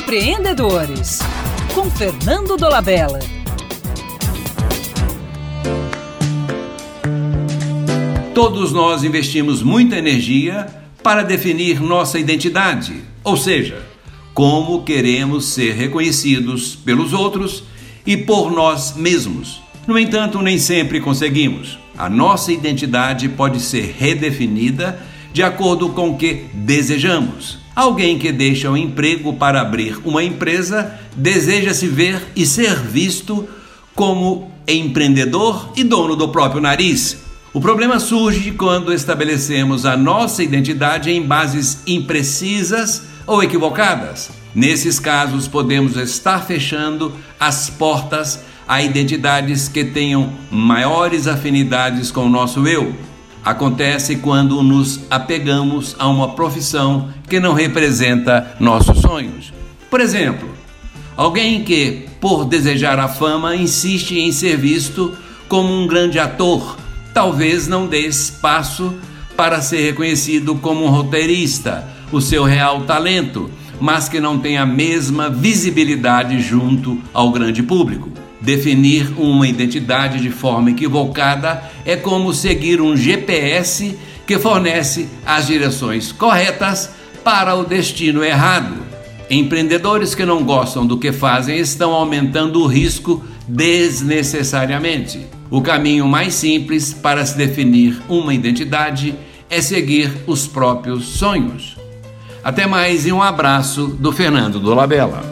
Empreendedores, com Fernando Dolabella. Todos nós investimos muita energia para definir nossa identidade, ou seja, como queremos ser reconhecidos pelos outros e por nós mesmos. No entanto, nem sempre conseguimos. A nossa identidade pode ser redefinida de acordo com o que desejamos. Alguém que deixa o emprego para abrir uma empresa deseja se ver e ser visto como empreendedor e dono do próprio nariz. O problema surge quando estabelecemos a nossa identidade em bases imprecisas ou equivocadas. Nesses casos, podemos estar fechando as portas a identidades que tenham maiores afinidades com o nosso eu. Acontece quando nos apegamos a uma profissão que não representa nossos sonhos. Por exemplo, alguém que, por desejar a fama, insiste em ser visto como um grande ator, talvez não dê espaço para ser reconhecido como um roteirista, o seu real talento, mas que não tem a mesma visibilidade junto ao grande público. Definir uma identidade de forma equivocada é como seguir um GPS que fornece as direções corretas para o destino errado. Empreendedores que não gostam do que fazem estão aumentando o risco desnecessariamente. O caminho mais simples para se definir uma identidade é seguir os próprios sonhos. Até mais e um abraço do Fernando Dolabella.